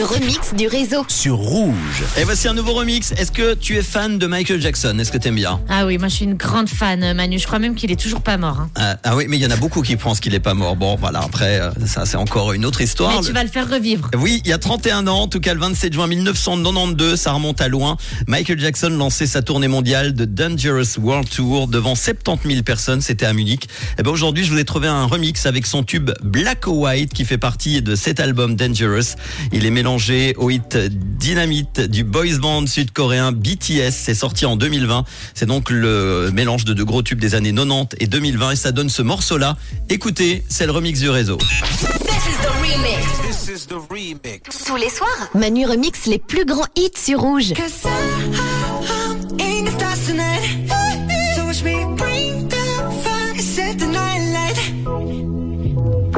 remix du réseau. sur Rouge. Et voici un nouveau remix. Est-ce que tu es fan de Michael Jackson? Est-ce que t'aimes bien? Ah oui, moi je suis une grande fan, Manu. Je crois même qu'il est toujours pas mort. hein. ah, ah oui, mais il y en a beaucoup qui pensent qu'il est pas mort. Bon, voilà, après, euh, ça c'est encore une autre histoire. Mais tu vas le faire revivre. Oui, il y a 31 ans, en tout cas le 27 juin 1992, ça remonte à loin. Michael Jackson lançait sa tournée mondiale de Dangerous World Tour devant 70 000 personnes, c'était à Munich. Et ben aujourd'hui, je vous ai trouvé un remix avec son tube Black or White qui fait partie de cet album Dangerous. Il est mélangé au hit Dynamite du boys band sud-coréen BTS. C'est sorti en 2020. C'est donc le mélange de deux gros tubes des années 90 et 2020 et ça donne ce morceau-là. Écoutez, c'est le remix du réseau. This is the remix. Tous les soirs, Manu remix les plus grands hits sur Rouge.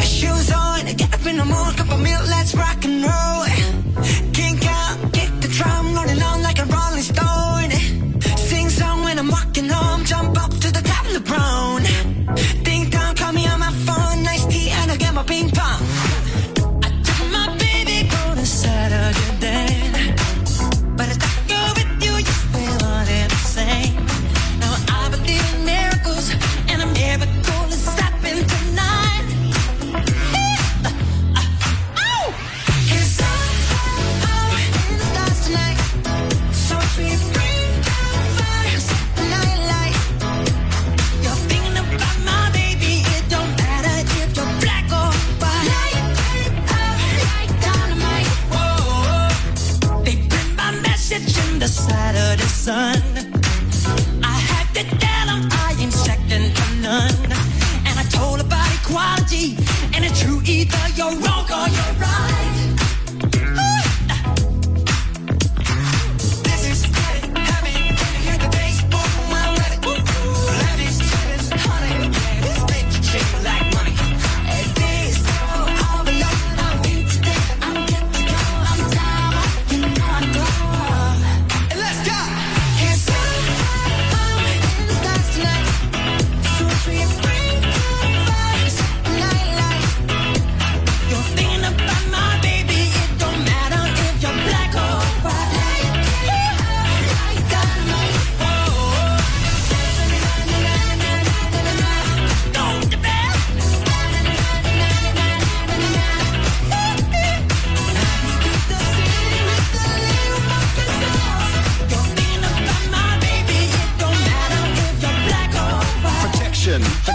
Shoes on, get up in the cup of milk, let's rock pim. right.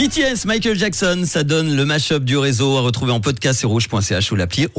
BTS, Michael Jackson, ça donne le mashup du réseau à retrouver en podcast sur rouge.ch ou l'appli Rouge.